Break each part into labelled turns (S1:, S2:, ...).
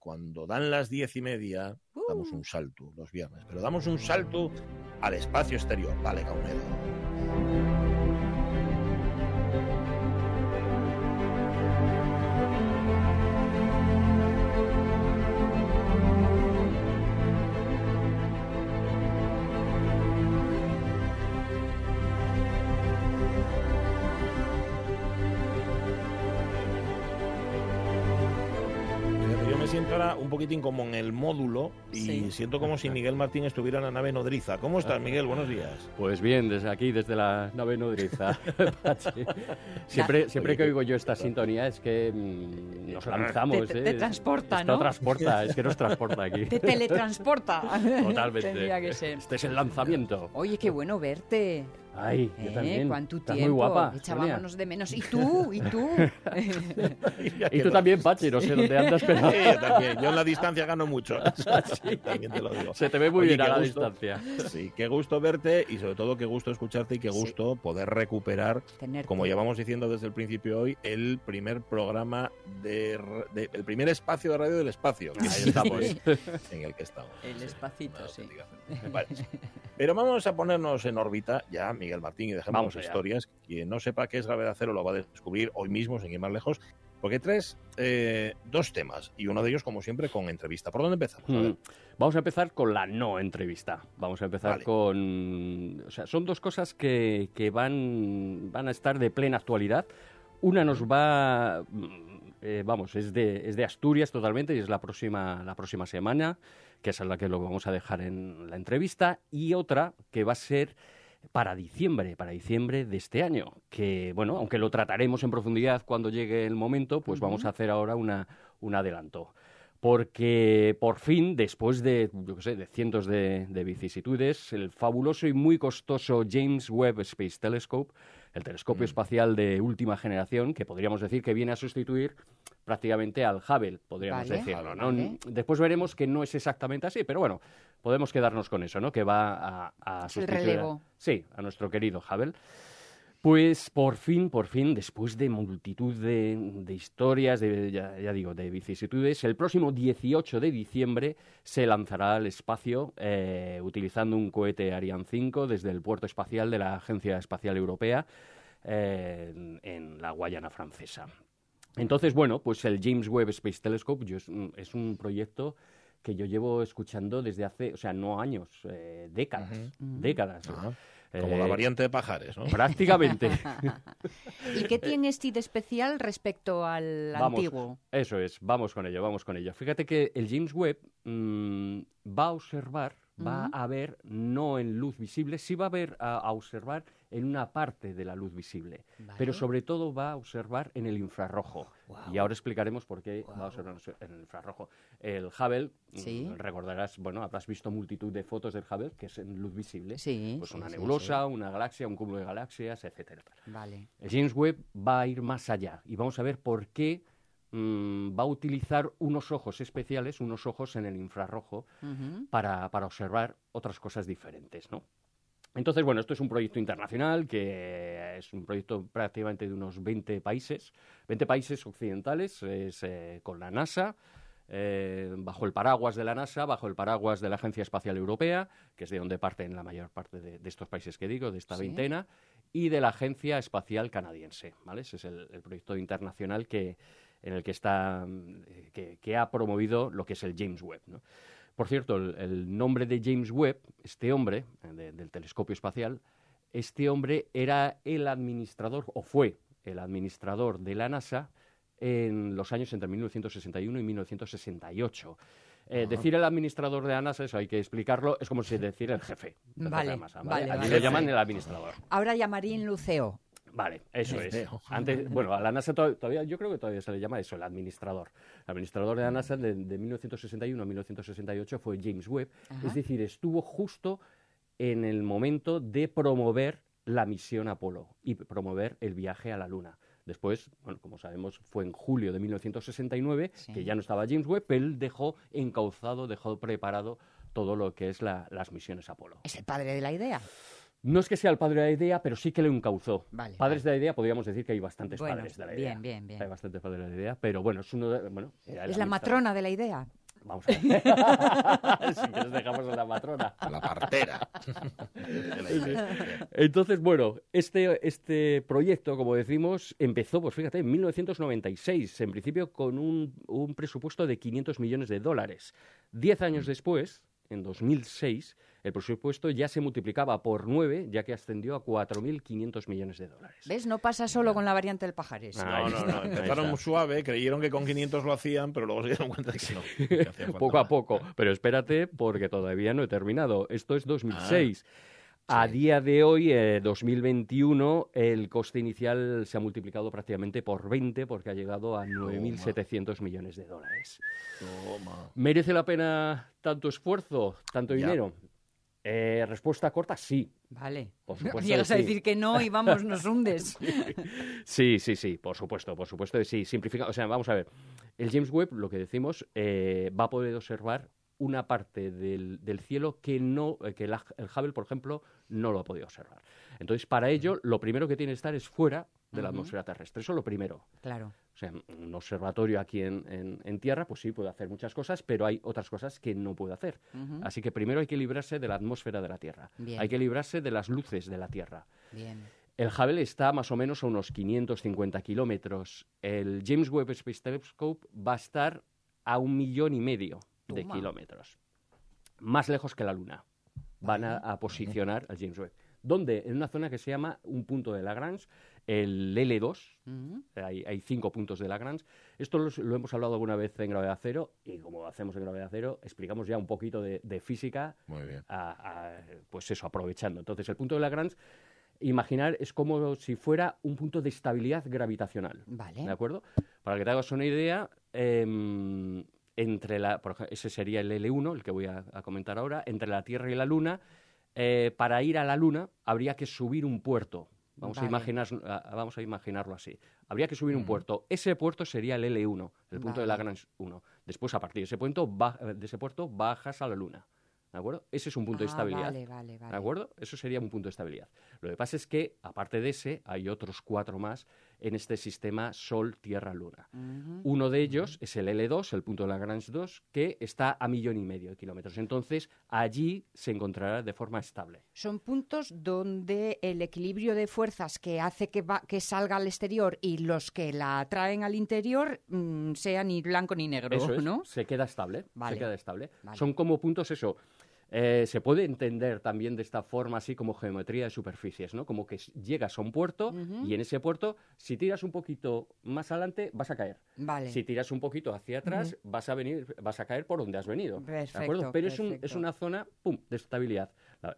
S1: cuando dan las diez y media, damos un salto los viernes, pero damos un salto al espacio exterior. Vale, Caunedo. Como en el módulo y
S2: Sí.
S1: siento como si Miguel Martín estuviera en la nave nodriza. ¿Cómo estás, Miguel? Buenos días.
S3: Pues bien, desde aquí, desde la nave nodriza. Siempre siempre que oigo yo esta sintonía es que mm, nos lanzamos.
S2: Te-
S3: ¿eh?
S2: te transporta,
S3: Esto
S2: ¿no?
S3: transporta, es que nos transporta aquí.
S2: Te teletransporta.
S3: Totalmente.
S2: Tendría que ser.
S3: Este es el lanzamiento.
S2: Oye, qué bueno verte.
S3: Ay, yo
S2: ¿Eh?
S3: también.
S2: ¿Cuánto
S3: Estás
S2: tiempo?
S3: muy guapa.
S2: Echábamos de menos. ¿Y tú? ¿Y tú?
S3: Y tú también, Pachi, no sé dónde andas, pero
S1: Sí, yo también. Yo en la distancia gano mucho. También te lo digo.
S3: se te ve muy
S1: Oye,
S3: bien a la
S1: gusto.
S3: distancia.
S1: Sí, qué gusto verte y sobre todo qué gusto escucharte y qué
S2: Sí.
S1: gusto poder recuperar,
S2: Tenerte.
S1: como llevamos diciendo desde el principio hoy, el primer programa de, de- el primer espacio de radio del espacio. que Ahí estamos, en el que estamos.
S2: El
S1: Sí,
S2: espacito, sí.
S1: me parece. Pero vamos a ponernos en órbita ya, Miguel Martín, y
S3: allá.
S1: historias. Quien no sepa qué es gravedad cero lo va a descubrir hoy mismo, sin ir más lejos. Porque traes eh, dos temas y uno de ellos, como siempre, con entrevista. ¿Por dónde empezamos? A ver.
S3: Mm. Vamos a empezar con la no entrevista. Vamos a empezar
S1: Vale.
S3: con... O sea, son dos cosas que, que van, van a estar de plena actualidad. Una nos va... mm, eh, vamos, es de, es de Asturias totalmente y es la próxima, la próxima semana, que es a la que lo vamos a dejar en la entrevista. Y otra que va a ser para diciembre, para diciembre de este año. Que, bueno, aunque lo trataremos en profundidad cuando llegue el momento, pues vamos a hacer ahora una, un adelanto porque por fin, después de, yo qué sé, de cientos de, de vicisitudes, el fabuloso y muy costoso James Webb Space Telescope, el telescopio espacial de última generación, que podríamos decir que viene a sustituir prácticamente al Hubble, podríamos
S2: Vale,
S3: decirlo. ¿no?
S2: vale.
S3: Después veremos que no es exactamente así, pero bueno, podemos quedarnos con eso, ¿no? Que va a, a
S2: Es el
S3: sustituir a-
S2: relevo.
S3: sí, a nuestro querido Hubble. Pues por fin, por fin, después de multitud de, de historias, de, ya, ya digo, de vicisitudes, el próximo 18 de diciembre se lanzará al espacio eh, utilizando un cohete Ariane 5 desde el puerto espacial de la Agencia Espacial Europea eh, en, en la Guayana francesa. Entonces, bueno, pues el James Webb Space Telescope yo es, un, es un proyecto que yo llevo escuchando desde hace, o sea, no años, eh, décadas, décadas.
S1: Como la
S3: Eh,
S1: variante de pajares, ¿no?
S3: Prácticamente.
S2: ¿Y qué tiene este de especial respecto al
S3: Vamos,
S2: antiguo?
S3: Eso es, vamos con ello, vamos con ello. Fíjate que el James Webb mm, va a observar, va a ver no en luz visible, sí va a ver a, a observar en una parte de la luz visible, pero sobre todo va a observar en el infrarrojo. Y ahora explicaremos por qué va a observar en el infrarrojo. El Hubble, mm,
S2: Sí.
S3: recordarás, bueno, habrás visto multitud de fotos del Hubble que es en luz visible.
S2: Sí,
S3: Pues una
S2: sí,
S3: nebulosa, una galaxia, un cúmulo de galaxias, etcétera.
S2: Vale.
S3: El James Webb va a ir más allá y vamos a ver por qué mm, va a utilizar unos ojos especiales, unos ojos en el infrarrojo, para, para observar otras cosas diferentes, ¿no? Entonces, bueno, esto es un proyecto internacional que es un proyecto prácticamente de unos 20 países, 20 países occidentales, es eh, con la NASA, eh, bajo el paraguas de la NASA, bajo el paraguas de la Agencia Espacial Europea, que es de donde parten la mayor parte de, de estos países que digo, de esta
S2: Sí.
S3: veintena, y de la Agencia Espacial Canadiense, ¿vale? Ese es el, el proyecto internacional que, en el que está, mm, eh, que, que ha promovido lo que es el James Webb, ¿no? Por cierto, el, el nombre de James Webb, este hombre eh, de- del telescopio espacial, este hombre era el administrador, o fue el administrador de la NASA en los años entre 1961 y 1968. Eh, decir el administrador de la NASA, eso hay que explicarlo, es como si decir el jefe. de
S2: Vale,
S3: la NASA,
S2: vale, vale.
S3: le llaman el administrador.
S2: Ahora llamarín Luceo.
S3: Vale, eso es. Antes, bueno, a la NASA to- todavía, yo creo que todavía se le llama eso, el administrador. El administrador de la NASA de, de 1961 a 1968 fue James Webb,
S2: Ajá.
S3: es decir, estuvo justo en el momento de promover la misión Apolo y promover el viaje a la Luna. Después, bueno, como sabemos, fue en julio de 1969
S2: Sí.
S3: que ya no estaba James Webb, pero él dejó encauzado, dejó preparado todo lo que es la- las misiones Apolo.
S2: Es el padre de la idea.
S3: No es que sea el padre de la idea, pero sí que lo encauzó.
S2: Vale,
S3: padres de la idea, podríamos decir que hay bastantes
S2: Bueno,
S3: padres de la
S2: bien,
S3: idea.
S2: bien, bien.
S3: Hay bastantes padres de la idea, pero bueno, es uno de, bueno, era
S2: Es la matrona de la idea.
S3: Vamos a ver. si quieres dejamos a la matrona.
S1: La partera.
S3: Entonces, bueno, este, este proyecto, como decimos, empezó, pues fíjate, en 1996, en principio con un, un presupuesto de 500 millones de dólares. Diez años después, en 2006, el presupuesto ya se multiplicaba por nueve, ya que ascendió a 4.500 millones de dólares.
S2: ¿Ves? No pasa solo con la variante del Pajares.
S3: Ah,
S1: No, no, no. Empezaron
S3: está.
S1: suave, creyeron que con 500 lo hacían, pero luego se dieron cuenta de que no. que
S3: poco a poco. Pero espérate, porque todavía no he terminado. Esto es 2006. A
S1: sí.
S3: día de hoy, eh, 2021, el coste inicial se ha multiplicado prácticamente por 20 porque ha llegado a 9.700 millones de dólares.
S1: Toma.
S3: ¿Merece la pena tanto esfuerzo, tanto
S1: Ya.
S3: dinero? Eh, respuesta corta, sí.
S2: Vale.
S3: Por supuesto
S2: Llegas
S3: que
S2: a
S3: sí.
S2: decir que no y vamos, nos hundes.
S3: Sí, sí, sí, por supuesto, por supuesto sí. Simplifica, o sea, vamos a ver. El James Webb, lo que decimos, eh, va a poder observar una parte del, del cielo que no, eh, que la- el Hubble, por ejemplo, no lo ha podido observar. Entonces, para ello, lo primero que tiene que estar es fuera de la atmósfera terrestre. Eso es lo primero.
S2: Claro.
S3: Sea, un observatorio aquí en, en- en Tierra, pues sí puede hacer muchas cosas, pero hay otras cosas que no puede hacer. Así que primero hay que librarse de la atmósfera de la Tierra.
S2: Bien.
S3: Hay que librarse de las luces de la Tierra.
S2: Bien.
S3: El Hubble está más o menos a unos 550 kilómetros. El James Webb Space Telescope va a estar a un millón y medio de
S2: Toma.
S3: kilómetros. Más lejos que la Luna. Van a, a posicionar al James Webb. ¿Dónde? En una zona que se llama un punto de Lagrange, el L2.
S2: Ujú.
S3: Hay, hay cinco puntos de Lagrange. Esto los- lo, hemos hablado alguna vez en Gravedad Cero y como hacemos en Gravedad Cero, explicamos ya un poquito de, de física
S1: Muy bien.
S3: a- a, pues eso, aprovechando. Entonces, el punto de Lagrange, imaginar, es como si fuera un punto de estabilidad gravitacional.
S2: Vale.
S3: ¿De acuerdo? Para que te hagas una idea, em, entre la, por ej- ese sería el L1, el que voy a, a comentar ahora, entre la Tierra y la Luna, eh, para ir a la Luna habría que subir un puerto. Vamos,
S2: Vale.
S3: a imaginar, a- vamos a imaginarlo así. Habría que subir un puerto. Ese puerto sería el L1, el punto de
S2: Vale.
S3: Lagrange 1. Después, a partir de ese, punto, ba- de ese puerto, bajas a la Luna. ¿De acuerdo? Ese es un punto de
S2: Ah,
S3: estabilidad.
S2: Vale, vale, vale.
S3: ¿De acuerdo? Eso sería un punto de estabilidad. Lo que pasa es que, aparte de ese, hay otros cuatro más en este sistema Sol-Tierra-Luna. Uno de ellos es el L2, el punto de Lagrange 2, que está a millón y medio de kilómetros. Entonces, allí se encontrará de forma estable.
S2: Son puntos donde el equilibrio de fuerzas que hace que, va- que salga al exterior y los que la atraen al interior mm, sean ni blanco ni negro,
S3: Eso es,
S2: ¿no?
S3: se queda estable.
S2: Vale.
S3: Se queda estable.
S2: Vale.
S3: Son como puntos, eso. Eh, se puede entender también de esta forma así como geometría de superficies, ¿no? Como que llegas a un puerto y en ese puerto, si tiras un poquito más adelante, vas a caer.
S2: Vale.
S3: Si tiras un poquito hacia atrás, vas a venir, vas a caer por donde has venido. ¿De
S2: Perfecto,
S3: acuerdo? Pero es, un- es una zona, pum, de estabilidad.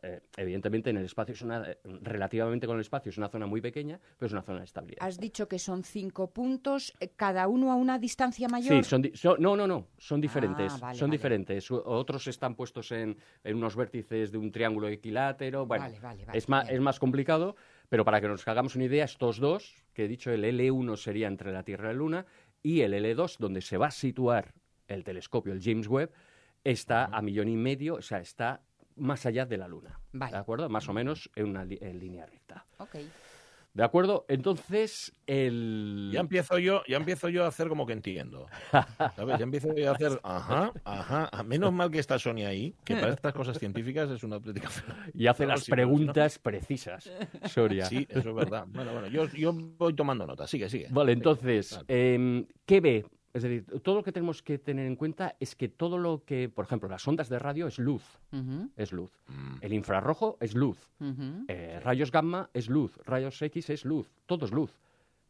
S3: Eh, evidentemente en el espacio es una, eh, relativamente con el espacio es una zona muy pequeña, pero es una zona de estabilidad.
S2: Has dicho que son cinco puntos, eh, cada uno a una distancia mayor.
S3: Sí, son, no, no, no, son diferentes.
S2: Ah, vale,
S3: son
S2: vale.
S3: diferentes. Otros están puestos en, en unos vértices de un triángulo equilátero. Bueno,
S2: Vale, vale, vale,
S3: es, más, es más complicado, pero para que nos hagamos una idea, estos dos, que he dicho, el L1 sería entre la Tierra y la Luna, y el L2, donde se va a situar el telescopio, el James Webb, está a millón y medio, o sea, está más allá de la Luna.
S2: Vale.
S3: ¿De acuerdo? Más o menos en una li- en línea recta.
S2: Ok.
S3: ¿De acuerdo? Entonces, el...
S1: Ya empiezo yo, ya empiezo yo a hacer como que entiendo. ¿Sabes? Ya empiezo yo a hacer, ajá, ajá. Menos mal que está Sonia ahí, que para estas cosas científicas es una auténtica.
S3: Y hace
S1: No,
S3: las
S1: no-
S3: preguntas precisas, Soria.
S1: Sí, eso es verdad. Bueno, bueno, yo, yo voy tomando nota. Sigue, sigue.
S3: Vale, entonces,
S1: Vale.
S3: em, ¿qué ve? Es decir, todo lo que tenemos que tener en cuenta es que todo lo que, por ejemplo, las ondas de radio es luz, es luz.
S1: Mm,
S3: El infrarrojo es luz. Eh, rayos gamma es luz. Rayos X es luz. Todo es luz.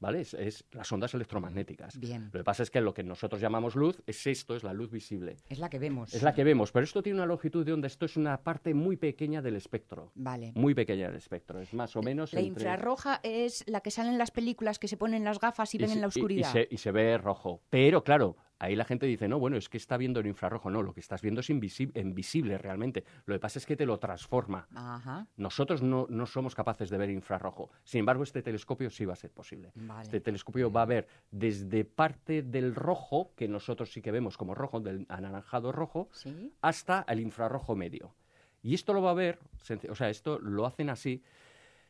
S3: ¿Vale? Es, es las ondas electromagnéticas.
S2: Bien.
S3: Lo que pasa es que lo que nosotros llamamos luz es esto, es la luz visible.
S2: Es la que vemos.
S3: Es la que vemos, pero esto tiene una longitud de onda. Esto es una parte muy pequeña del espectro.
S2: Vale.
S3: Muy pequeña del espectro. Es más o menos
S2: La
S3: entre...
S2: infrarroja es la que sale en las películas que se ponen las gafas y, ven
S3: se-
S2: en la oscuridad.
S3: Y, se, y se ve rojo. Pero claro, ahí la gente dice, no, bueno, es que está viendo el infrarrojo. No, lo que estás viendo es invisible, invisible realmente. Lo que pasa es que te lo transforma.
S2: Ajá.
S3: Nosotros no, no somos capaces de ver infrarrojo. Sin embargo, este telescopio sí va a ser posible.
S2: Vale.
S3: Este telescopio va a ver desde parte del rojo, que nosotros sí que vemos como rojo, del anaranjado rojo,
S2: Sí.
S3: hasta el infrarrojo medio. Y esto lo va a ver, o sea, esto lo hacen así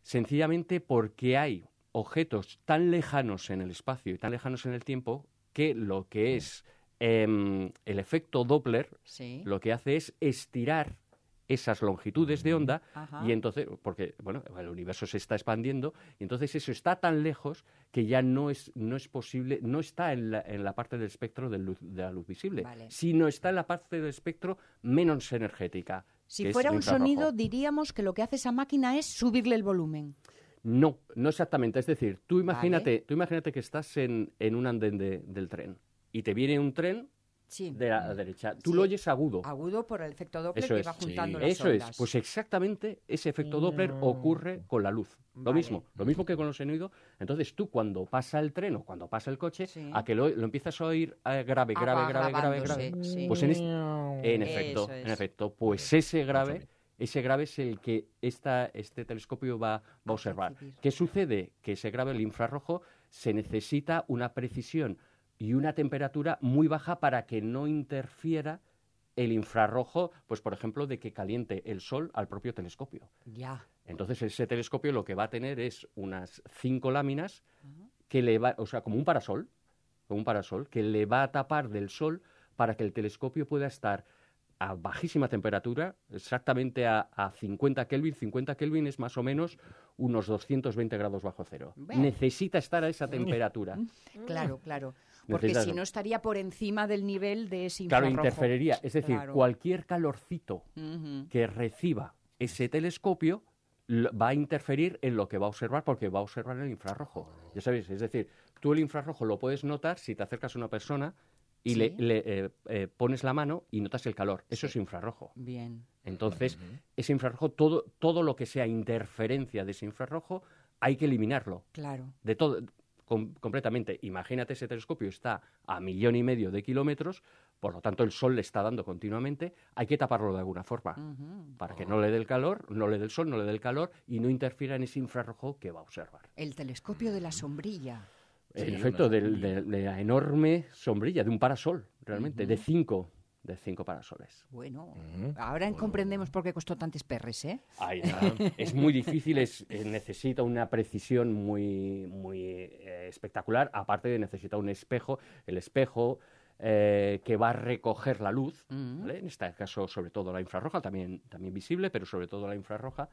S3: sencillamente porque hay objetos tan lejanos en el espacio y tan lejanos en el tiempo que lo que es em, el efecto Doppler lo que hace es estirar esas longitudes de onda y entonces, porque bueno, el universo se está expandiendo y entonces eso está tan lejos que ya no es, no es posible, no está en la, en la parte del espectro de, luz, de la luz visible, sino está en la parte del espectro menos energética.
S2: Si fuera un sonido, diríamos que lo que hace esa máquina es subirle el volumen.
S3: No, no exactamente. Es decir, tú imagínate, tú imagínate que estás en, en un andén del tren y te viene un tren de la derecha. Tú lo oyes agudo.
S2: Agudo por el efecto Doppler que va juntando
S3: las Eso es. Pues exactamente ese efecto Doppler ocurre con la luz. Lo mismo, lo mismo que con los sonidos. Entonces tú cuando pasa el tren o cuando pasa el coche, a que lo, empiezas a oír eh, grave, grave, grave, grave, grave, Pues en, en efecto, en efecto, pues ese grave ese grave es el que esta, este telescopio va, va a observar. ¿Qué sucede? Que ese grave, el infrarrojo, se necesita una precisión y una temperatura muy baja para que no interfiera el infrarrojo, pues por ejemplo, de que caliente el sol al propio telescopio.
S2: Ya.
S3: Entonces ese telescopio lo que va a tener es unas cinco láminas que le va, o sea, como un parasol, como un parasol que le va a tapar del sol para que el telescopio pueda estar a bajísima temperatura, exactamente a, 50 Kelvin. 50 Kelvin es más o menos unos 220 grados bajo cero. Necesita estar a esa temperatura.
S2: Claro, claro. Porque si no estaría por encima del nivel de ese infrarrojo.
S3: Claro, interferiría. Es decir, cualquier calorcito que reciba ese telescopio va a interferir en lo que va a observar porque va a observar el infrarrojo. Ya sabéis, es decir, tú el infrarrojo lo puedes notar si te acercas a una persona y le, eh, eh, pones la mano y notas el calor. Eso es infrarrojo.
S2: Bien.
S3: Entonces, ese infrarrojo, todo, todo lo que sea interferencia de ese infrarrojo, hay que eliminarlo.
S2: Claro.
S3: De todo, completamente. Imagínate ese telescopio está a millón y medio de kilómetros, por lo tanto el sol le está dando continuamente, hay que taparlo de alguna forma para que no le dé el calor, no le dé el sol, no le dé el calor y no interfiera en ese infrarrojo que va a observar.
S2: El telescopio de la sombrilla.
S3: El efecto de, la enorme sombrilla, de un parasol, realmente, de cinco de cinco parasoles.
S2: Bueno, ahora comprendemos por qué costó tantos perres, ¿eh?
S3: es muy difícil, es, eh, necesita una precisión muy, muy eh, espectacular, aparte de necesita un espejo, el espejo eh, que va a recoger la luz, en este caso sobre todo la infrarroja, también, también visible, pero sobre todo la infrarroja,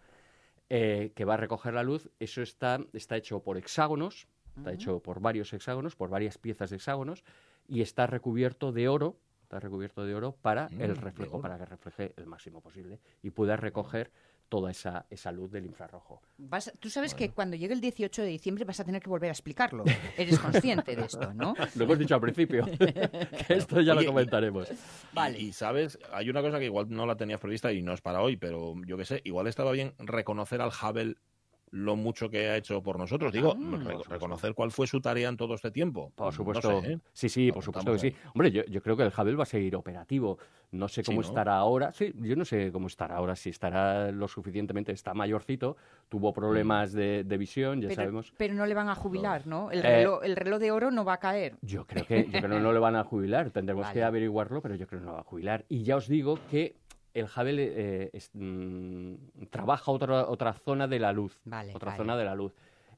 S3: que va a recoger la luz, eso está, está hecho por hexágonos, está hecho por varios hexágonos, por varias piezas de hexágonos, y está recubierto de oro, está recubierto de oro para el mm, reflejo, para que refleje el máximo posible y pueda recoger toda esa, esa luz del infrarrojo.
S2: tú sabes que cuando llegue el 18 de diciembre vas a tener que volver a explicarlo. Eres consciente de esto, ¿no?
S3: Lo hemos dicho al principio, que esto ya lo comentaremos.
S1: vale. Y, sabes, hay una cosa que igual no la tenías prevista y no es para hoy, pero yo qué sé, igual estaba bien reconocer al Hubble lo mucho que ha hecho por nosotros. Digo, ah, reconocer cuál fue su tarea en todo este tiempo.
S3: Por supuesto. ¿eh? Sí, sí, por supuesto que sí. Hombre, yo, yo, creo que el Hubble va a seguir operativo. No sé cómo estará ahora. Sí, yo no sé cómo estará ahora. Si estará lo suficientemente, está mayorcito, tuvo problemas de, visión, ya sabemos.
S2: Pero no le van a jubilar, ¿no? El eh, reloj, el reloj de oro no va a caer.
S3: Yo creo que, yo creo no le van a jubilar. Tendremos que averiguarlo, pero yo creo que no va a jubilar. Y ya os digo que el Hubble eh, mm, trabaja otra, otra zona de la luz. otra zona de la luz.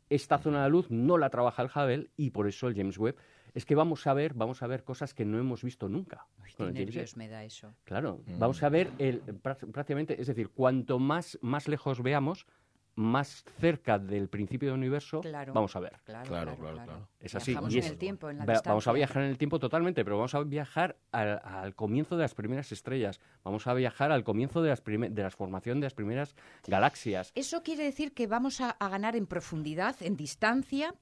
S3: Esta zona de la luz no la trabaja el Hubble y por eso el James Webb es que vamos a ver, vamos a ver cosas que no hemos visto nunca.
S2: qué nervios me da eso.
S3: Claro, mm. vamos a ver el, prácticamente, es decir, cuanto más, más lejos veamos, más cerca del principio del universo vamos a ver.
S1: Claro, claro, claro.
S3: Es así.
S2: vamos
S3: a viajar en el tiempo totalmente, pero vamos a viajar al, comienzo de las primeras estrellas. Vamos a viajar al comienzo de, las de la formación de las primeras galaxias.
S2: Eso quiere decir que vamos a, ganar en profundidad, en distancia,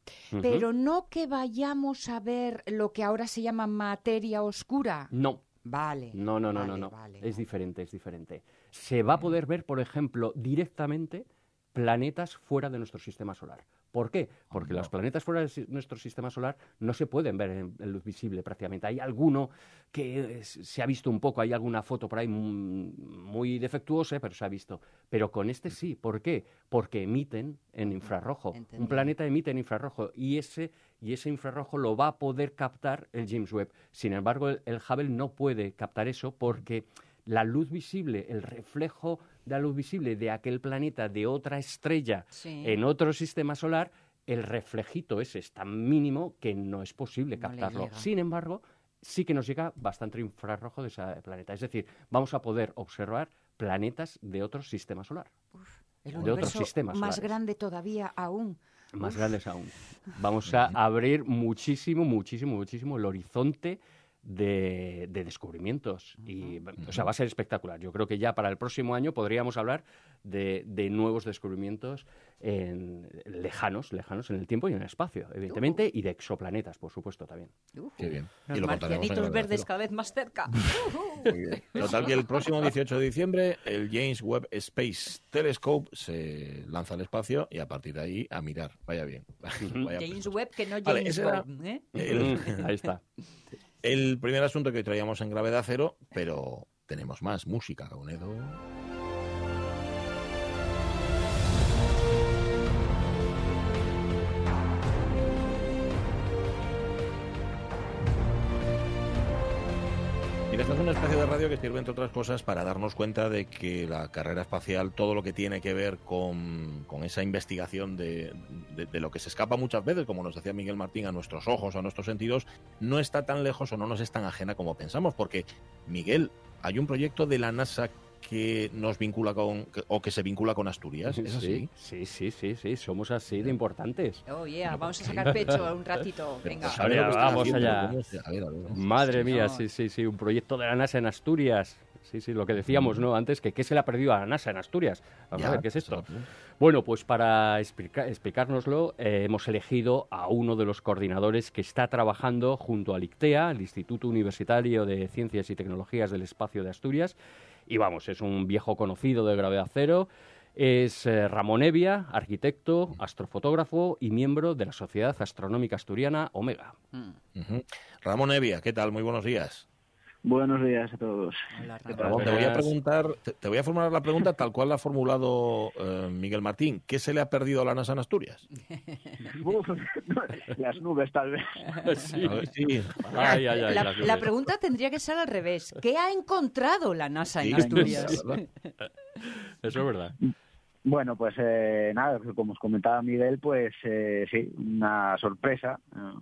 S2: pero no que vayamos a ver lo que ahora se llama materia oscura.
S3: No.
S2: Vale.
S3: No, no, no, no, no. es diferente, es diferente. Se va a poder ver, por ejemplo, directamente planetas fuera de nuestro sistema solar. ¿Por qué? Porque los planetas fuera de nuestro sistema solar no se pueden ver en, luz visible prácticamente. Hay alguno que se ha visto un poco, hay alguna foto por ahí muy, defectuosa, pero se ha visto. Pero con este sí. ¿Por qué? Porque emiten en infrarrojo. Un planeta emite en infrarrojo y ese, y ese infrarrojo lo va a poder captar el James Webb. Sin embargo, el, el Hubble no puede captar eso porque la luz visible, el reflejo de luz visible de aquel planeta, de otra estrella,
S2: Sí.
S3: en otro sistema solar, el reflejito ese es tan mínimo que no es posible
S2: No
S3: captarlo. Sin embargo, sí que nos llega bastante infrarrojo de ese planeta. Es decir, vamos a poder observar planetas de otro sistema solar.
S2: El
S3: de otros sistemas
S2: más
S3: solares.
S2: grande todavía aún.
S3: más grandes aún. Vamos a abrir muchísimo, muchísimo, muchísimo el horizonte de, de descubrimientos. Y, o sea, va a ser espectacular. Yo creo que ya para el próximo año podríamos hablar de, de nuevos descubrimientos en- lejanos, lejanos en el tiempo y en el espacio, evidentemente, y de exoplanetas, por supuesto, también.
S1: Qué bien.
S2: Los
S1: Y lo
S2: marcianitos verdes cada vez más cerca.
S1: Total que el próximo 18 de diciembre el James Webb Space Telescope se lanza al espacio y a partir de ahí a mirar. Vaya bien. Vaya
S2: James. Webb, que no James Bond. ¿eh?
S1: El,
S3: Ahí está.
S1: el primer asunto que hoy traíamos en Gravedad Cero, pero tenemos más música, Caunedo. Esta es una especie de radio que sirve, entre otras cosas, para darnos cuenta de que la carrera espacial, todo lo que tiene que ver con, con esa investigación de, de- de lo que se escapa muchas veces, como nos decía Miguel Martín, a nuestros ojos, a nuestros sentidos, no está tan lejos o no nos es tan ajena como pensamos. Porque, Miguel, hay un proyecto de la NASA que nos vincula con, que- o que se vincula con Asturias. ¿Es así?
S3: Sí, sí, sí, sí, sí, somos así de importantes.
S2: Oh, yeah, vamos a
S1: pues
S2: sacar pecho un ratito. Venga.
S1: ¿sabe lo que
S3: Vale,
S1: están
S3: vamos
S1: haciendo?
S3: allá.
S1: ¿Cómo se- a ver, a ver.
S3: Madre
S2: Sí,
S3: mía, sí, sí, sí, un proyecto de la NASA en Asturias. Sí, sí, lo que decíamos, ¿no? Antes, que qué se le ha perdido a la NASA en Asturias. Vamos a ver, ¿qué es esto? Bueno, pues para explica- explicárnoslo, eh, hemos elegido a uno de los coordinadores que está trabajando junto al ICTEA, el Instituto Universitario de Ciencias y Tecnologías del Espacio de Asturias. Y vamos, es un viejo conocido de Gravedad Cero. Es eh, Ramón Evia, arquitecto, astrofotógrafo y miembro de la Sociedad Astronómica Asturiana Omega.
S2: Mm.
S1: Ramón Evia, ¿qué tal? Muy buenos días.
S4: Buenos días a todos.
S2: Hola,
S4: ¿Qué
S2: Ramón.
S1: Te voy a preguntar, te, te voy a formular la pregunta tal cual la ha formulado eh, Miguel Martín. ¿Qué se le ha perdido a la NASA en Asturias?
S4: Uf, las nubes, tal vez.
S3: Sí.
S1: Ver, sí.
S3: Ay, ay, ay,
S2: La, pregunta tendría que ser al revés. ¿Qué ha encontrado la NASA
S1: Sí,
S2: en Asturias?
S3: Eso es verdad.
S4: Bueno, pues eh, nada, como os comentaba Miguel, pues eh, sí, una sorpresa, eh,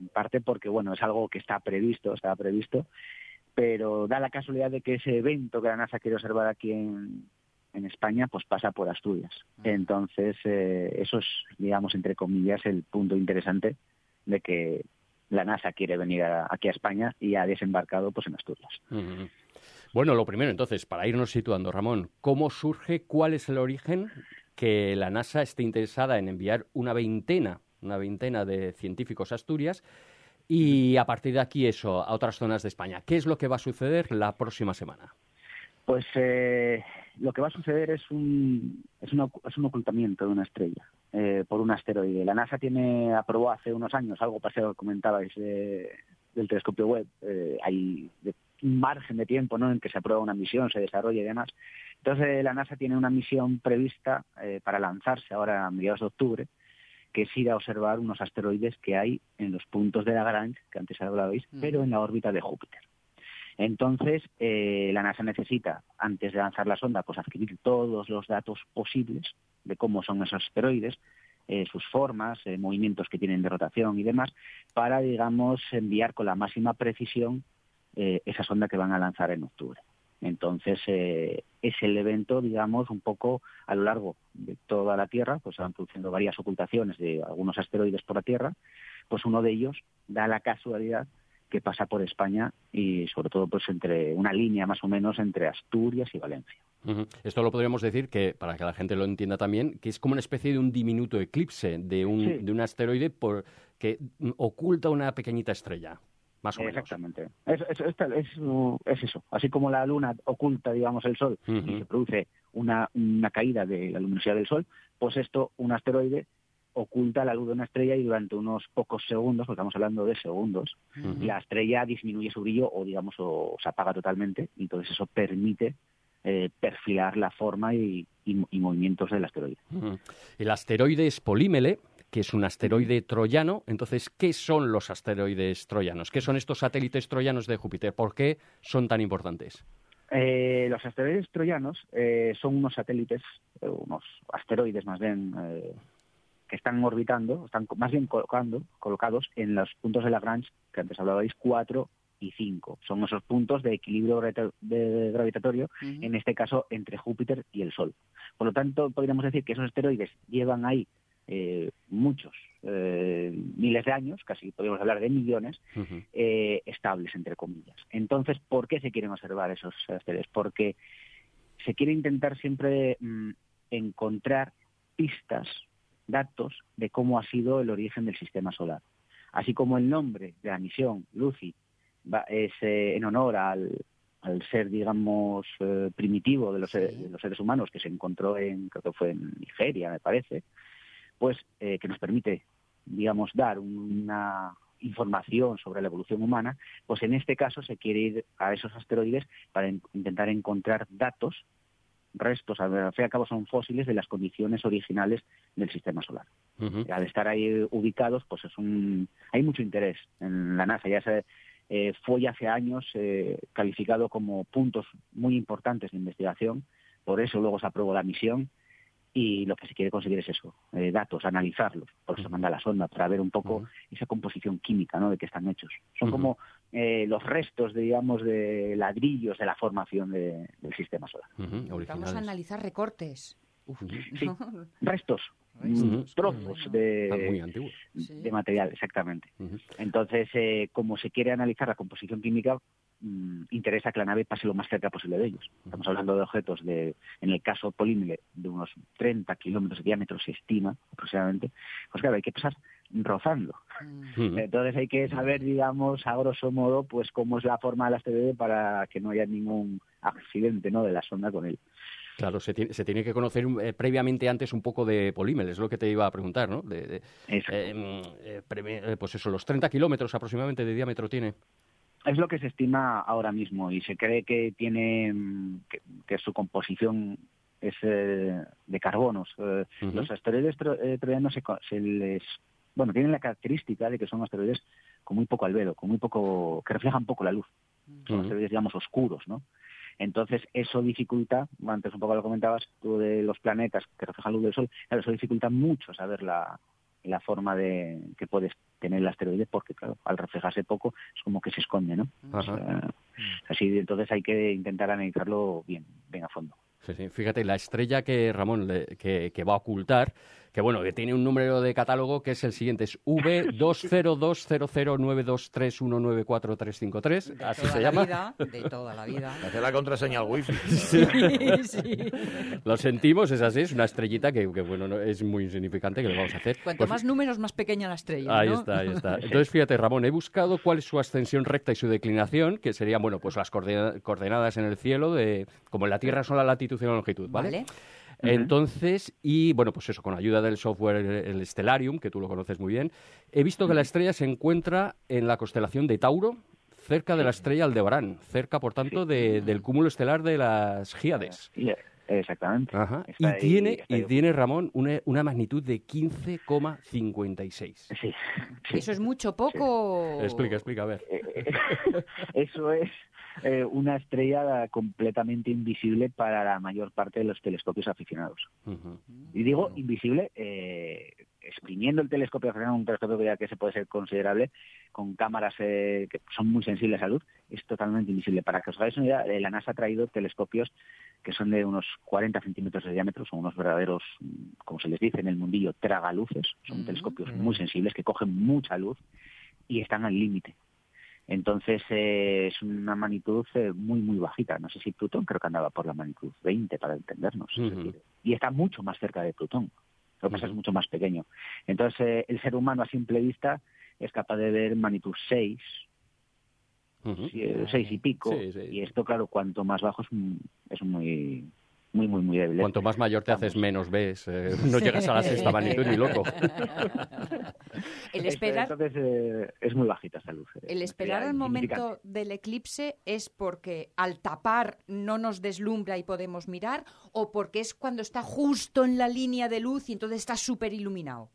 S4: en parte porque, bueno, es algo que está previsto, estaba previsto, pero da la casualidad de que ese evento que la NASA quiere observar aquí en, en España, pues pasa por Asturias. Entonces, eh, eso es, digamos, entre comillas, el punto interesante de que la NASA quiere venir a- aquí a España y ha desembarcado pues en Asturias.
S3: Bueno, lo primero entonces, para irnos situando, Ramón, ¿cómo surge, cuál es el origen que la NASA esté interesada en enviar una veintena, una veintena de científicos a Asturias y a partir de aquí eso, a otras zonas de España? ¿Qué es lo que va a suceder la próxima semana?
S4: Pues eh, lo que va a suceder es un, es, una- es un ocultamiento de una estrella eh, por un asteroide. La NASA tiene aprobó hace unos años algo lo que comentabais eh, del telescopio web. Eh, hay un margen de tiempo ¿no? en que se aprueba una misión, se desarrolla y demás. Entonces la NASA tiene una misión prevista eh, para lanzarse ahora a mediados de octubre, que es ir a observar unos asteroides que hay en los puntos de Lagrange, que antes hablabais, pero en la órbita de Júpiter. Entonces, eh, la NASA necesita, antes de lanzar la sonda, pues adquirir todos los datos posibles de cómo son esos asteroides, eh, sus formas, eh, movimientos que tienen de rotación y demás, para, digamos, enviar con la máxima precisión esa sonda que van a lanzar en octubre. Entonces, eh, es el evento, digamos, un poco a lo largo de toda la Tierra, pues se van produciendo varias ocultaciones de algunos asteroides por la Tierra, pues uno de ellos da la casualidad que pasa por España y sobre todo pues entre una línea más o menos entre Asturias y Valencia.
S3: Esto lo podríamos decir que, para que la gente lo entienda también, que es como una especie de un diminuto eclipse de un,
S4: Sí.
S3: de un asteroide por, que oculta una pequeñita estrella, más o menos.
S4: Exactamente. Es, es- es- es, es eso. Así como la Luna oculta, digamos, el Sol y se produce una, una caída de la luminosidad del Sol, pues esto, un asteroide oculta la luz de una estrella y durante unos pocos segundos, porque estamos hablando de segundos, la estrella disminuye su brillo o, digamos, o se apaga totalmente. Y entonces eso permite eh, perfilar la forma y, y- y movimientos del asteroide.
S3: El asteroide es Polímele, que es un asteroide troyano. Entonces, ¿qué son los asteroides troyanos? ¿Qué son estos satélites troyanos de Júpiter? ¿Por qué son tan importantes?
S4: Eh, los asteroides troyanos eh, son unos satélites, eh, unos asteroides más bien, eh, que están orbitando, están más bien colocando, colocados en los puntos de Lagrange, que antes hablabais, 4 y 5. Son esos puntos de equilibrio gravitatorio, en este caso entre Júpiter y el Sol. Por lo tanto, podríamos decir que esos asteroides llevan ahí eh, muchos, eh, miles de años, casi podríamos hablar de millones, eh, estables, entre comillas. Entonces, ¿por qué se quieren observar esos asteroides? Porque se quiere intentar siempre mm, encontrar pistas, datos de cómo ha sido el origen del sistema solar. Así como el nombre de la misión, Lucy, va- es eh, en honor al, al ser, digamos, primitivo de los,
S2: Sí.
S4: de los seres humanos que se encontró en, creo que fue en Nigeria, me parece, pues eh, que nos permite, digamos, dar una información sobre la evolución humana, pues en este caso se quiere ir a esos asteroides para in- intentar encontrar datos, restos, al fin y al cabo son fósiles de las condiciones originales del sistema solar. Al estar ahí ubicados, pues es un, hay mucho interés en la NASA. Ya se eh, fue hace años eh, calificado como puntos muy importantes de investigación. Por eso luego se aprobó la misión y lo que se quiere conseguir es eso, eh, datos, analizarlos. Por eso se manda la sonda para ver un poco esa composición química, ¿no? De que están hechos. Son como eh, los restos, digamos, de ladrillos de la formación de- del sistema solar.
S2: Vamos a analizar recortes.
S4: Sí.
S2: ¿no?
S4: Restos, Trozos
S3: muy
S4: de, de material, exactamente. Entonces, eh, como se quiere analizar la composición química, mm, interesa que la nave pase lo más cerca posible de ellos. Estamos hablando de objetos de, en el caso Polímile, de unos 30 kilómetros de diámetro, se estima aproximadamente. Pues claro, hay que pasar rozando.
S2: Mm.
S4: Entonces hay que saber, digamos, a grosso modo, pues cómo es la forma del asteroide para que no haya ningún accidente, ¿no? De la sonda con él.
S3: Claro, se tiene, se tiene que conocer eh, previamente antes un poco de polímeros, es lo que te iba a preguntar, ¿no? De, eh, mm, eh, pues eso, los 30 kilómetros aproximadamente de diámetro tiene.
S4: Es lo que se estima ahora mismo y se cree que tiene mm, que, que su composición es eh, de carbonos. Los asteroides tro- troyanos se, se les bueno tienen la característica de que son asteroides con muy poco albedo, con muy poco que reflejan poco la luz. Son asteroides digamos oscuros, ¿no? Entonces eso dificulta, antes un poco lo comentabas tú de los planetas que reflejan luz del Sol, claro, eso dificulta mucho saber la, la forma de que puedes tener el asteroide porque claro, al reflejarse poco es como que se esconde, ¿no?
S3: Ajá.
S4: O sea, así entonces hay que intentar analizarlo bien, bien a fondo.
S3: Sí, sí. Fíjate, la estrella que Ramón le- que, que va a ocultar, que bueno, que tiene un número de catálogo que es el siguiente, es V2020092319453,
S2: De
S3: así
S2: toda
S3: se
S2: la
S3: llama.
S2: vida, de toda la vida.
S1: Hace la contraseña al wifi.
S2: Sí, sí.
S3: Lo sentimos, es así, es una estrellita que, que, bueno, no- es muy insignificante que le vamos a hacer.
S2: Cuanto
S3: Pues-
S2: más números, más pequeña la estrella.
S3: Ahí
S2: ¿no?
S3: está, ahí está. Entonces, fíjate, Ramón, he buscado cuál es su ascensión recta y su declinación, que serían, bueno, pues las coordena- coordenadas en el cielo, de como en la Tierra son la latitud y la longitud, ¿vale?
S2: Vale.
S3: Entonces, y bueno, pues eso, con ayuda del software, el Stellarium, que tú lo conoces muy bien, he visto que la estrella se encuentra en la constelación de Tauro, cerca de la estrella Aldebarán, cerca, por tanto, de- del cúmulo estelar de las Gíades.
S4: Y, eh, exactamente.
S3: Ajá. Y
S4: ahí-
S3: tiene, y tiene, Ramón, una, una magnitud de 15,56.
S4: Sí, sí.
S2: ¿Eso es mucho poco?
S3: Explica, explica, a ver.
S4: Eh, Eso es eh, una estrella completamente invisible para la mayor parte de los telescopios aficionados. Y digo invisible, eh, exprimiendo el telescopio aficionado, un telescopio que ya que se puede ser considerable, con cámaras eh, que son muy sensibles a luz, es totalmente invisible. Para que os hagáis una idea, eh, la NASA ha traído telescopios que son de unos 40 centímetros de diámetro, son unos verdaderos, mm, como se les dice en el mundillo, tragaluces, son telescopios muy sensibles que cogen mucha luz y están al límite. Entonces eh, es una magnitud eh, muy, muy bajita. No sé si Plutón creo que andaba por la magnitud 20 para entendernos. Es decir, y está mucho más cerca de Plutón. Lo que pasa es
S3: Ujú.
S4: mucho más pequeño. Entonces eh, el ser humano a simple vista es capaz de ver magnitud 6,
S3: Ujú.
S4: sí, eh, seis y pico.
S3: Sí, sí.
S4: Y esto, claro, cuanto más bajo es, es muy, muy, muy, muy débil.
S3: Cuanto más mayor te haces, menos ves. eh, no llegas a la sexta magnitud ni loco.
S2: El esperar,
S4: Entonces eh, es muy bajita esta luz. eh,
S2: el esperar
S4: insignificante.
S2: momento del eclipse es porque al tapar no nos deslumbra y podemos mirar o porque es cuando está justo en la línea de luz y entonces está súper iluminado.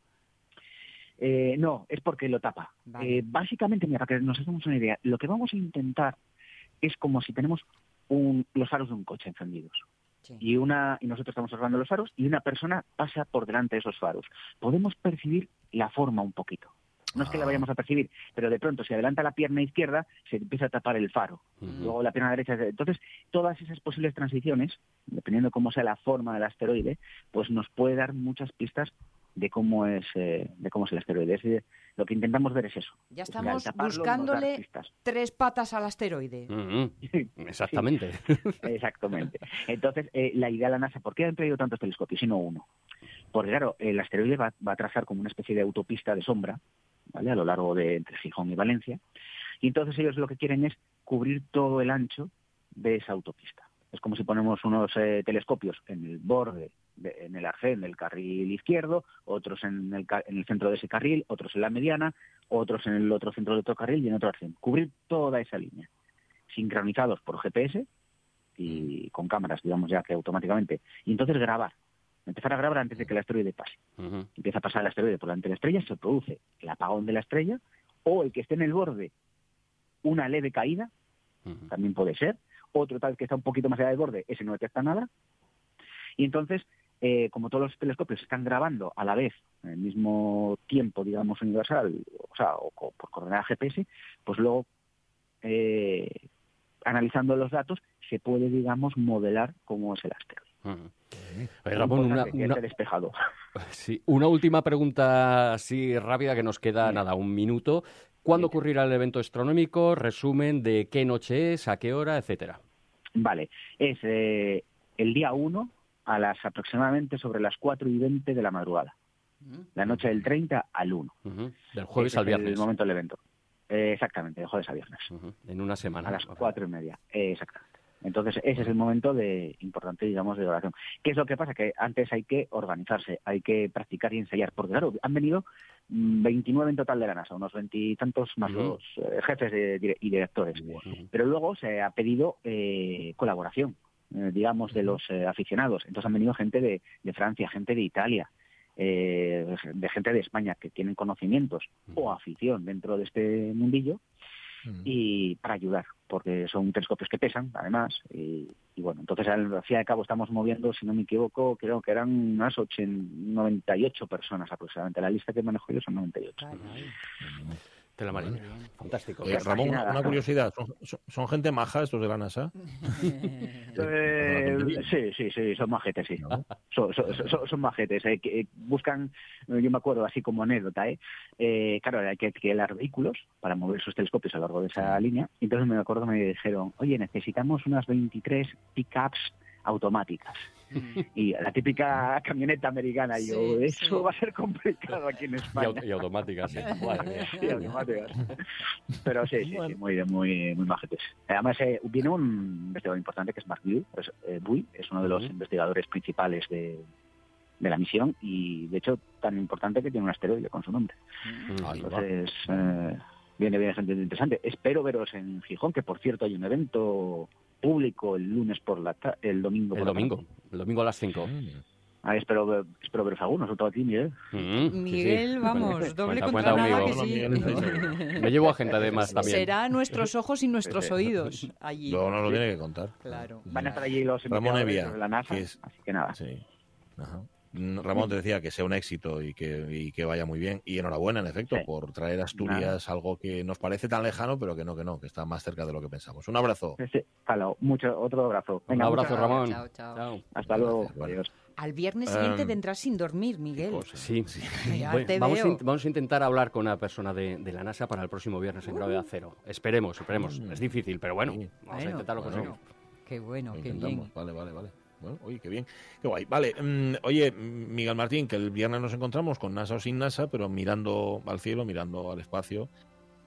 S4: Eh, no, es porque lo tapa.
S2: Vale.
S4: Eh, básicamente, mira, para que nos hagamos una idea, lo que vamos a intentar es como si tenemos un- los faros de un coche encendidos.
S2: Sí.
S4: Y, una, y nosotros estamos observando los faros y una persona pasa por delante de esos faros. Podemos percibir la forma un poquito. No es que la
S1: Ah.
S4: vayamos a percibir, pero de pronto si adelanta la pierna izquierda se empieza a tapar el faro. Luego la pierna derecha. Entonces, todas esas posibles transiciones, dependiendo cómo sea la forma del asteroide, pues nos puede dar muchas pistas de cómo es eh, de cómo es el asteroide. Es decir, lo que intentamos ver es eso.
S2: Ya estamos buscándole tres patas al asteroide.
S3: Ujú. Exactamente.
S4: Exactamente. Entonces, eh, la idea de la NASA, ¿por qué han traído tantos telescopios y no uno? Porque, claro, el asteroide va, va a trazar como una especie de autopista de sombra, ¿vale? A lo largo de entre Gijón y Valencia. Y entonces ellos lo que quieren es cubrir todo el ancho de esa autopista. Es como si ponemos unos eh, telescopios en el borde, de- en el arcén del carril izquierdo, otros en el, en el centro de ese carril, otros en la mediana, otros en el otro centro del otro carril y en otro arcén. Cubrir toda esa línea, sincronizados por GPS y con cámaras, digamos ya que automáticamente. Y entonces grabar, empezar a grabar antes de que el asteroide pase. Empieza a pasar el asteroide por delante de la estrella, se produce el apagón de la estrella, o el que esté en el borde, una leve caída, también puede ser. Otro tal que está un poquito más allá del borde, ese no detecta nada. Y entonces, eh, como todos los telescopios están grabando a la vez, en el mismo tiempo, digamos, universal, o sea, o por coordenada GPS, pues luego, eh, analizando los datos, se puede, digamos, modelar cómo es el asteroide.
S3: Oye, Ramón, una, una-
S4: despejado.
S3: sí, una última pregunta así rápida que nos queda, nada, un minuto. ¿Cuándo ocurrirá el evento astronómico? Resumen de qué noche es, a qué hora, etcétera.
S4: Vale, es eh, el día 1 a las aproximadamente sobre las 4 y 20 de la madrugada. La noche del 30 al 1.
S3: Ujú. Del jueves
S4: Ese
S3: al
S4: es
S3: viernes.
S4: el momento del evento. Eh, exactamente, de jueves a viernes.
S3: Ujú. En una semana.
S4: A las cuatro y media. Eh, exactamente. Entonces, ese es el momento de importante, digamos, de oración. ¿Qué es lo que pasa? Que antes hay que organizarse, hay que practicar y ensayar. Porque, claro, han venido mm, 29 en total de la NASA, unos veintitantos más
S3: Ujú.
S4: los eh, jefes de y directores. Pero luego se ha pedido eh, colaboración, eh, digamos, de los eh, aficionados. Entonces han venido gente de, de Francia, gente de Italia, eh, de gente de España que tienen conocimientos o afición dentro de este mundillo
S1: Mm.
S4: y para ayudar, porque son telescopios que pesan, además, y, y bueno, entonces al fin y al cabo estamos moviendo, si no me equivoco, creo que eran unas 8, 98 personas aproximadamente. La lista que manejo yo son 98.
S2: Caray.
S3: De la Marina. Fantástico.
S1: Eh, Ramón, una, curiosidad. ¿Son, son- son gente maja estos de la NASA?
S4: Eh, sí, sí, sí, son majetes, sí. Son, son, son- son majetes. eh, que eh, buscan, yo me acuerdo así como anécdota, ¿eh? Eh, claro, hay que alquilar vehículos para mover sus telescopios a lo largo de esa línea. Y entonces me acuerdo me dijeron, oye, necesitamos unas 23 pickups automáticas. Y la típica camioneta americana, y yo,
S2: Sí,
S4: eso
S2: sí.
S4: va a ser complicado aquí en
S3: Y,
S4: España.
S3: y automática, sí.
S4: Sí, automáticas. Pero sí, sí, sí, muy, muy, muy majetes. Además, eh, viene un investigador importante que es Mark es, eh, Buy, es uno de los investigadores principales de, de la misión y, de hecho, tan importante que tiene un asteroide con su nombre.
S1: Ahí va.
S4: Entonces, eh, viene bien gente interesante. Espero veros en Gijón, que por cierto hay un evento público el lunes por la ta- el domingo
S3: El
S4: por la
S3: domingo.
S4: tarde.
S3: El domingo a las 5.
S1: Mm.
S4: Ah, espero, ver- espero veros algunos, sobre todo a ti, Miguel.
S2: Miguel, vamos, doble
S3: Cuenta-
S2: contra
S3: cuenta
S2: nada que sí.
S1: Miguel,
S3: Me llevo a gente además también.
S2: Será nuestros ojos y nuestros
S4: Sí, sí.
S2: oídos allí.
S1: Luego nos lo tiene que contar.
S2: Claro.
S4: Van a estar allí los
S1: Evia,
S4: de la NASA,
S1: que es-
S4: así que nada.
S1: Sí. Ajá. Ramón te decía que sea un éxito y que, y que vaya muy bien. Y enhorabuena, en efecto,
S4: Sí.
S1: por traer a Asturias algo que nos parece tan lejano, pero que no, que no, que está más cerca de lo que pensamos. Un abrazo.
S4: Sí, hasta luego. Mucho, otro abrazo.
S3: Un abrazo, Ramón.
S2: Chao, chao.
S3: Chao.
S4: Hasta luego.
S1: Gracias, bueno.
S4: Adiós.
S2: Al viernes siguiente
S1: Em,
S2: vendrás sin dormir, Miguel.
S1: Cosa.
S3: Sí.
S2: Ya
S3: Bueno,
S2: te
S3: vamos, a,
S2: veo.
S3: int- vamos a intentar hablar con una persona de, de la NASA para el próximo viernes en gravedad cero. Esperemos, esperemos.
S1: Mm.
S3: Es difícil, pero bueno,
S1: Sí.
S3: vamos a
S2: Bueno,
S3: intentarlo
S1: bueno.
S3: conseguir.
S2: Qué bueno,
S1: Lo
S2: qué bien.
S1: Vale, vale, vale. Bueno, oye, qué bien. Qué guay. Vale, mm, oye, mm, Miguel Martín, que el viernes nos encontramos con NASA o sin NASA, pero mirando al cielo, mirando al espacio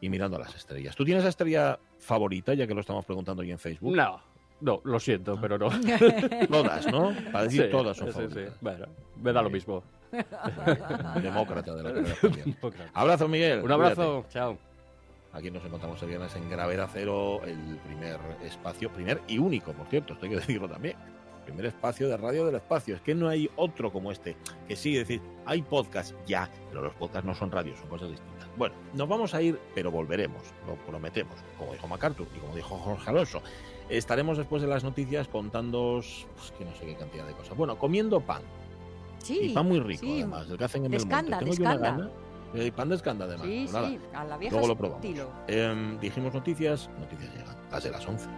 S1: y mirando a las estrellas. ¿Tú tienes estrella favorita, ya que lo estamos preguntando hoy en Facebook?
S3: No, no, lo siento, pero no.
S1: Todas, ¿no? Para decir
S3: Sí,
S1: todas son
S3: sí, sí.
S1: favoritas.
S3: Bueno, me da lo mismo.
S1: Demócrata de la.
S3: Un
S1: Abrazo, Miguel.
S3: abrazo, chao.
S1: Aquí nos encontramos el viernes en Gravedad Cero, el primer espacio, primer y único, por cierto, esto hay que decirlo también. Primer espacio de radio del espacio. Es que no hay otro como este. Que sí, es decir, hay podcast ya, pero los podcasts no son radios, son cosas distintas. Bueno, nos vamos a ir, pero volveremos, lo prometemos, como dijo MacArthur y como dijo Jorge Alonso. Estaremos después de las noticias contándoos, pues, que no sé qué cantidad de cosas. Bueno, comiendo pan.
S2: Sí.
S1: Y pan muy rico,
S2: sí.
S1: además, el que hacen en
S2: De
S1: el monte. Tengo
S2: de
S1: yo una
S2: escanda.
S1: gana. Eh, pan de escanda, además.
S2: Sí,
S1: Pues nada,
S2: sí, a la vieja
S1: luego lo probamos. Em, dijimos noticias, noticias llegan, las de las 11.